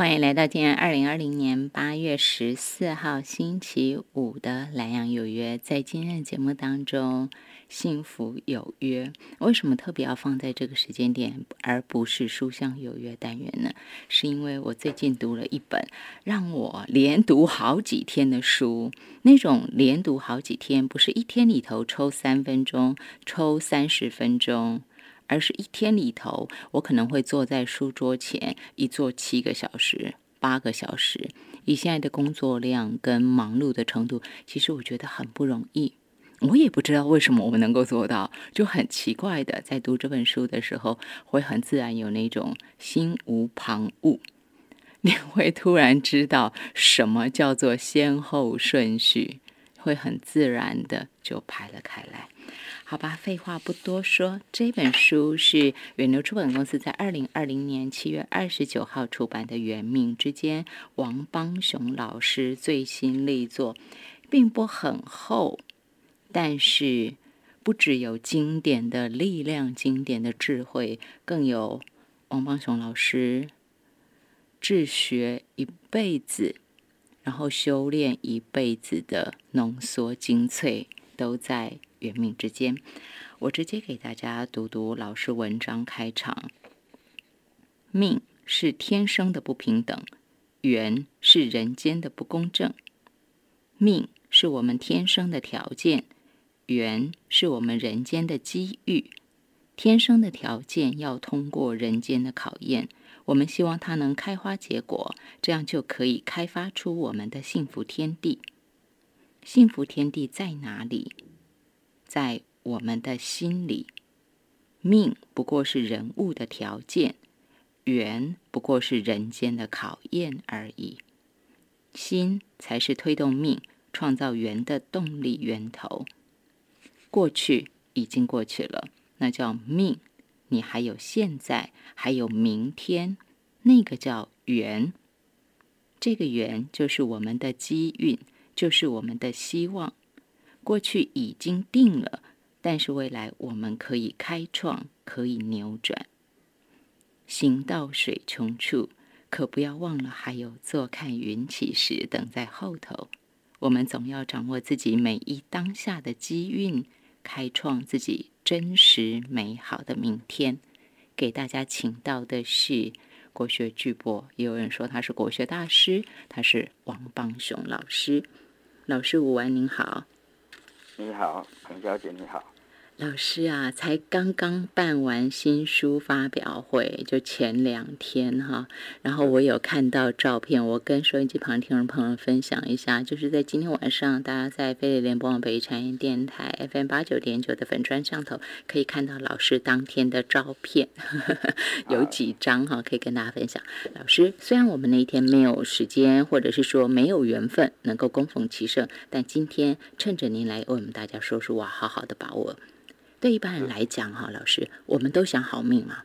欢迎来到今天二零二零年八月十四号星期五的蓝洋有约。在今天的节目当中，幸福有约为什么特别要放在这个时间点，而不是书香有约单元呢？是因为我最近读了一本让我连读好几天的书。那种连读好几天，不是一天里头抽三分钟、抽三十分钟。而是一天里头，我可能会坐在书桌前一坐七个小时、八个小时。以现在的工作量跟忙碌的程度，其实我觉得很不容易。我也不知道为什么我们能够做到，就很奇怪的，在读这本书的时候，会很自然有那种心无旁骛，你会突然知道什么叫做先后顺序，会很自然的就排了开来。好吧，废话不多说，这本书是远流出版公司在二零二零年七月二十九号出版的《缘命之间》，王邦雄老师最新力作，并不很厚，但是不只有经典的力量、经典的智慧，更有王邦雄老师治学一辈子，然后修炼一辈子的浓缩精粹，都在。缘命之间，我直接给大家读读老师文章开场。命是天生的不平等，缘是人间的不公正。命是我们天生的条件，缘是我们人间的机遇。天生的条件要通过人间的考验，我们希望它能开花结果，这样就可以开发出我们的幸福天地。幸福天地在哪里？在我们的心里，命不过是人物的条件，缘不过是人间的考验而已。心才是推动命、创造缘的动力源头。过去已经过去了，那叫命。你还有现在，还有明天，那个叫缘。这个缘就是我们的机运，就是我们的希望。过去已经定了，但是未来我们可以开创，可以扭转。行到水穷处，可不要忘了还有坐看云起时等在后头。我们总要掌握自己每一当下的机运，开创自己真实美好的明天。给大家请到的是国学巨擘，也有人说他是国学大师，他是王邦雄老师。老师午安，您好。你好，彭小姐，你好。老师啊，才刚刚办完新书发表会，就前两天哈。然后我有看到照片，我跟收音机旁听众朋友分享一下，就是在今天晚上，大家在飞利联播网北产业电台 FM 八九点九的粉砖上头，可以看到老师当天的照片，有几张哈，可以跟大家分享。老师，虽然我们那一天没有时间，或者是说没有缘分能够供逢其盛，但今天趁着您来为我们大家说书，哇，好好的把握。对一般人来讲，哈，老师，我们都想好命嘛，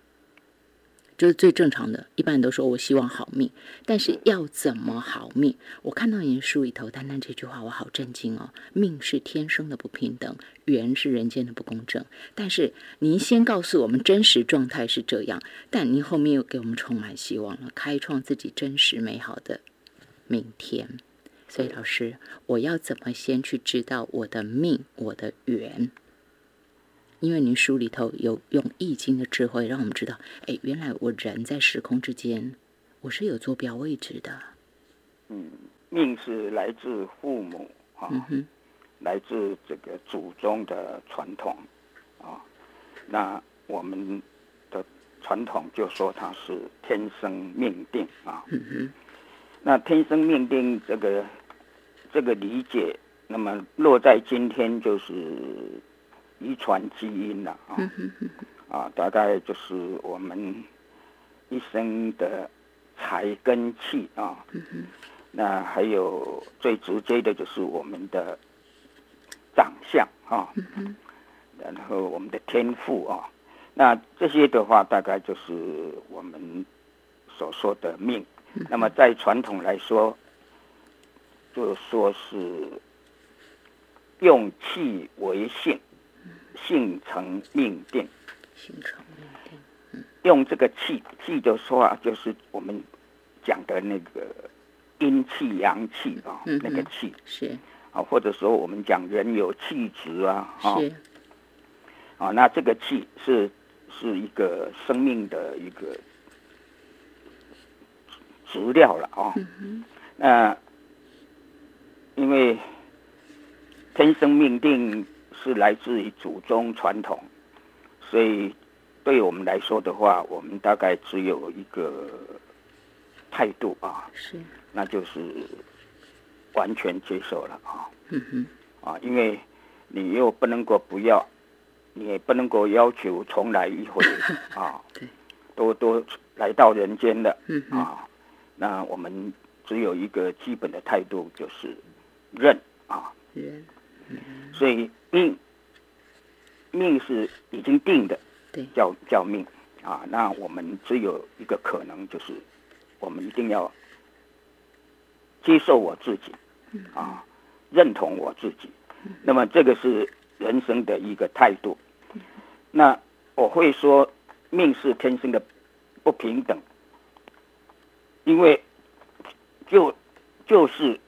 就是最正常的。一般人都说我希望好命，但是要怎么好命？我看到您书里头，单单这句话，我好震惊哦。命是天生的不平等，缘是人间的不公正。但是您先告诉我们真实状态是这样，但您后面又给我们充满希望了，开创自己真实美好的明天。所以，老师，我要怎么先去知道我的命，我的缘？因为您书里头有用易经的智慧，让我们知道，哎，原来我人在时空之间，我是有坐标位置的。嗯，命是来自父母啊，来自这个祖宗的传统啊。那我们的传统就说它是天生命定啊。嗯哼。那天生命定这个这个理解，那么落在今天就是。遗传基因了啊，啊，大概就是我们一生的财跟气啊，那还有最直接的就是我们的长相啊，然后我们的天赋啊，那这些的话大概就是我们所说的命。那么在传统来说，就说是用气为性。性成命定，性成命定。用这个气气的说啊，就是我们讲的那个阴气阳气啊，那个气。是。啊，或者说我们讲人有气质啊，是。啊，那这个气是是一个生命的一个质料了啊。那因为天生命定是来自于祖宗传统，所以对我们来说的话，我们大概只有一个态度啊，是，那就是完全接受了啊。嗯哼，啊，因为你又不能够不要，你也不能够要求重来一回 啊。对，都都来到人间的，嗯啊，那我们只有一个基本的态度，就是认啊。人，所以命命是已经定的，对，叫叫命啊。那我们只有一个可能，就是我们一定要接受我自己啊，认同我自己。那么这个是人生的一个态度。那我会说，命是天生的不平等，因为就就是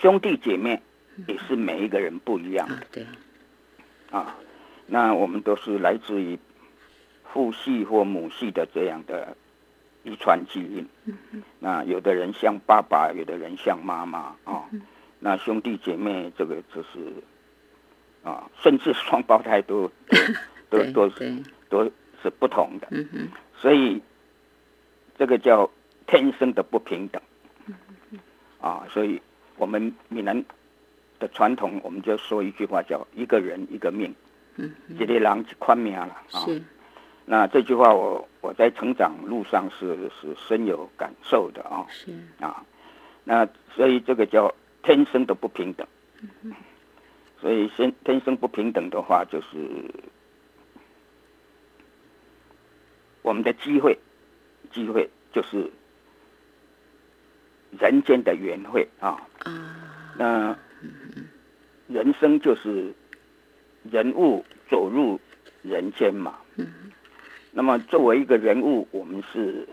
兄弟姐妹也是每一个人不一样的，对，啊。那我们都是来自于父系或母系的这样的遗传基因。那有的人像爸爸，有的人像妈妈啊。那兄弟姐妹这个就是啊，甚至双胞胎都 都都是，都是不同的。嗯，所以这个叫天生的不平等啊，所以我们闽南的传统，我们就说一句话叫“一个人一个命”，嗯一个人一宽命了啊。是，那这句话我我在成长路上是是深有感受的啊。是，啊，那所以这个叫天生的不平等。嗯所以先天生不平等的话，就是我们的机会，机会就是人间的缘会啊。啊，那人生就是人物走入人间嘛。那么作为一个人物，我们是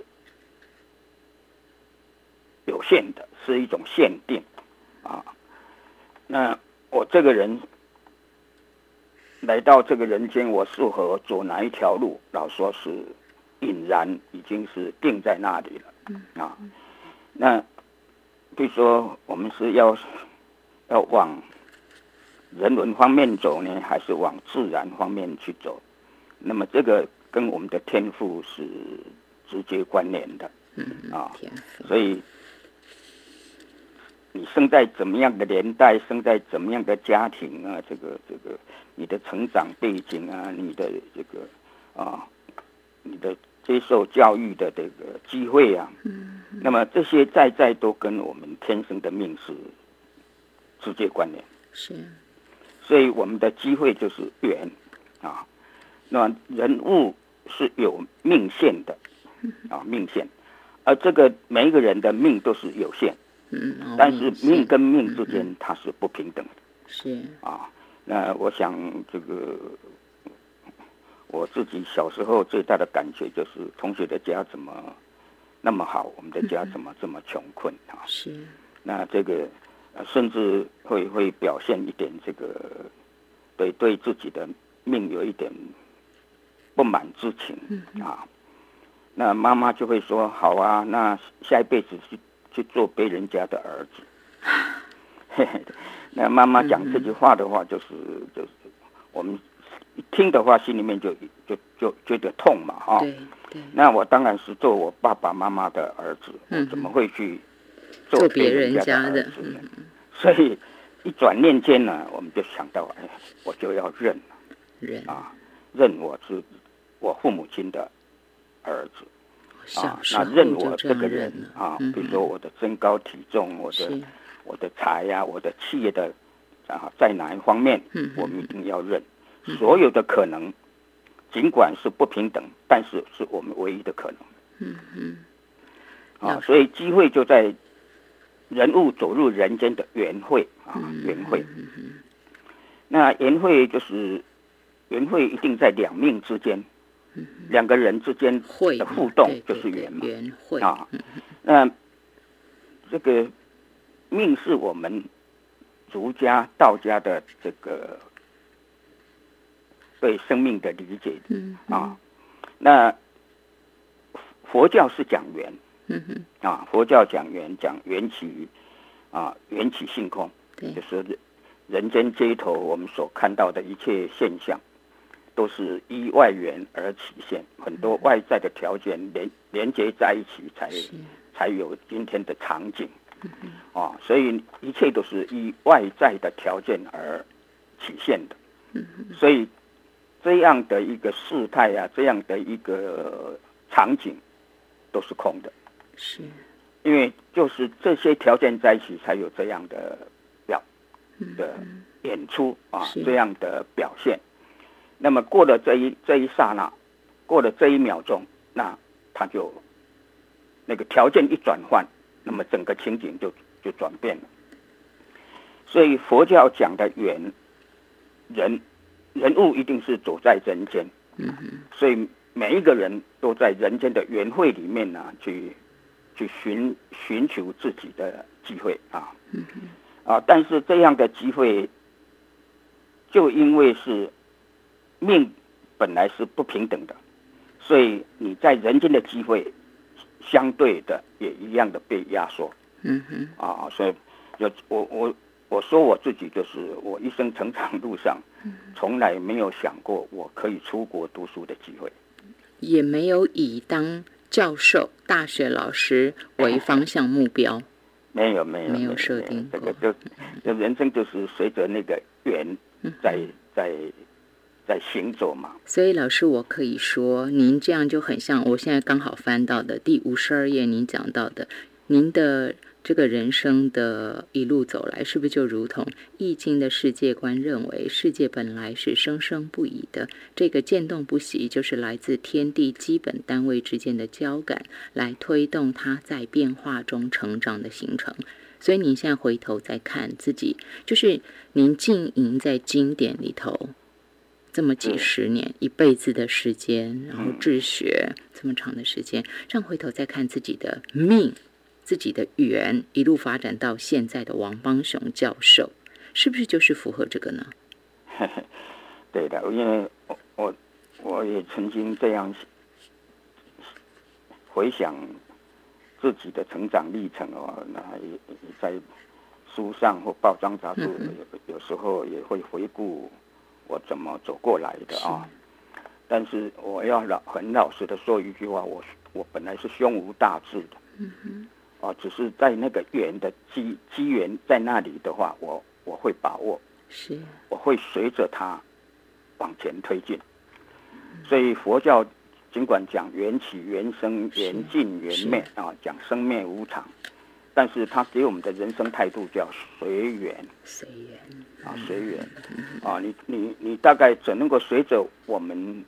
有限的，是一种限定啊。那我这个人来到这个人间，我适合走哪一条路？老说是隐然，已经是定在那里了啊。那比如说，我们是要要往人文方面走呢，还是往自然方面去走？那么这个跟我们的天赋是直接关联的嗯啊。所以你生在怎么样的年代，生在怎么样的家庭啊，这个这个你的成长背景啊，你的这个啊，你的接受教育的这个机会啊，嗯那么这些在在都跟我们天生的命是直接关联。是，所以我们的机会就是缘啊。那人物是有命线的。啊，命线，而这个每一个人的命都是有限，嗯，哦但是是。命跟命之间它是不平等的。是，啊。那我想这个我自己小时候最大的感觉就是同学的家怎么那么好，我们的家怎么这么穷困啊？是，那这个呃甚至会会表现一点这个对对自己的命有一点不满之情啊。那妈妈就会说：“好啊，那下一辈子去去做别人家的儿子。嘿嘿”那妈妈讲这句话的话，就是就是我们一听的话，心里面就就就觉得痛嘛，哈、那我当然是做我爸爸妈妈的儿子，我嗯怎么会去做做别人家的家的儿子？所以一转念间呢，我们就想到，哎，我就要认认啊，认我是我父母亲的儿子啊，那认我这个人，啊，嗯比如说我的身高体重，我的，我的财呀、我的企业的啊，在哪一方面，嗯我们一定要认。所有的可能，尽管是不平等，但是是我们唯一的可能。嗯嗯，啊，所以机会就在人物走入人间的缘会啊，嗯缘会。那缘会就是缘会一定在两命之间两个人之间的互动就是缘嘛。缘会啊，那这个命是我们儒家、道家的这个对生命的理解啊。那佛教是讲缘，啊，佛教讲缘，讲缘起啊，缘起性空，就是人间街头我们所看到的一切现象。都是依外缘而起现，很多外在的条件连连接在一起，才才有今天的场景。啊，所以一切都是依外在的条件而起现的。所以这样的一个事态啊，这样的一个场景都是空的。是，因为就是这些条件在一起，才有这样的表的演出啊，这样的表现。那么过了这一这一刹那，过了这一秒钟，那他就那个条件一转换，那么整个情景就就转变了。所以佛教讲的缘人人物一定是走在人间，嗯所以每一个人都在人间的缘会里面呢，去去寻寻求自己的机会啊，嗯啊，但是这样的机会，就因为是。命本来是不平等的，所以你在人间的机会，相对的也一样的被压缩。嗯哼，啊，所以有我我我说我自己就是我一生成长路上，从来没有想过我可以出国读书的机会，也没有以当教授、大学老师为方向目标。没有没有没有设定这个就就人生就是随着那个缘在在。在行走嘛，所以老师，我可以说，您这样就很像我现在刚好翻到的第五十二页，您讲到的，您的这个人生的一路走来，是不是就如同《易经》的世界观认为，世界本来是生生不已的，这个渐动不息，就是来自天地基本单位之间的交感，来推动它在变化中成长的形成。所以您现在回头再看自己，就是您浸淫在经典里头。这么几十年，一辈子的时间，然后治学这么长的时间，这样回头再看自己的命、自己的语言，一路发展到现在的王邦雄教授，是不是就是符合这个呢？对的，因为我我我也曾经这样回想自己的成长历程哦，那也在书上或报章杂志有有时候也会回顾。我怎么走过来的啊？但是我要老很老实的说一句话，我我本来是胸无大志的，嗯只是在那个缘的机机缘在那里的话，我我会把握，是，我会随着它往前推进。所以佛教尽管讲缘起缘生缘尽缘灭啊，讲生灭无常。但是他给我们的人生态度叫随缘，随缘啊，随缘啊，你你你大概只能够随着我们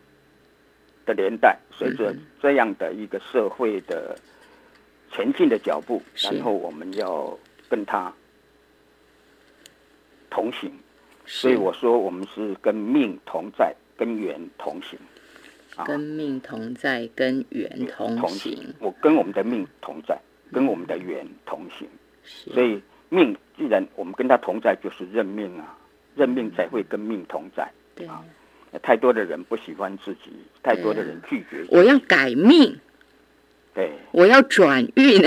的年代，随着这样的一个社会的前进的脚步，然后我们要跟他同行。所以我说，我们是跟命同在，跟缘同行。跟命同在，跟缘同行。我跟我们的命同在。跟我们的缘同行，所以命既然我们跟他同在，就是认命啊，认命才会跟命同在。对啊，太多的人不喜欢自己，太多的人拒绝。我要改命，对，我要转运，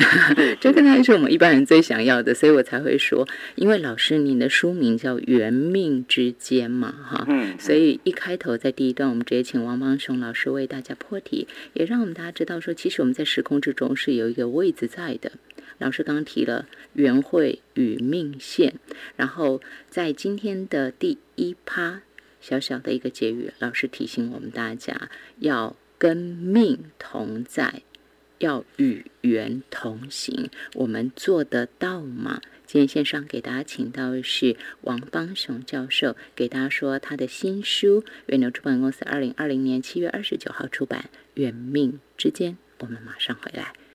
这个才是我们一般人最想要的，所以我才会说，因为老师您的书名叫《缘命之间》嘛，哈，嗯，所以一开头在第一段，我们直接请王邦雄老师为大家破题，也让我们大家知道说，其实我们在时空之中是有一个位置在的。老师刚刚提了缘会与命线，然后在今天的第一趴小小的一个结语，老师提醒我们大家要跟命同在。要与缘同行，我们做得到吗？今天线上给大家请到的是王邦雄教授，给大家说他的新书，远流出版公司二零二零年七月二十九号出版《缘命之间》。我们马上回来。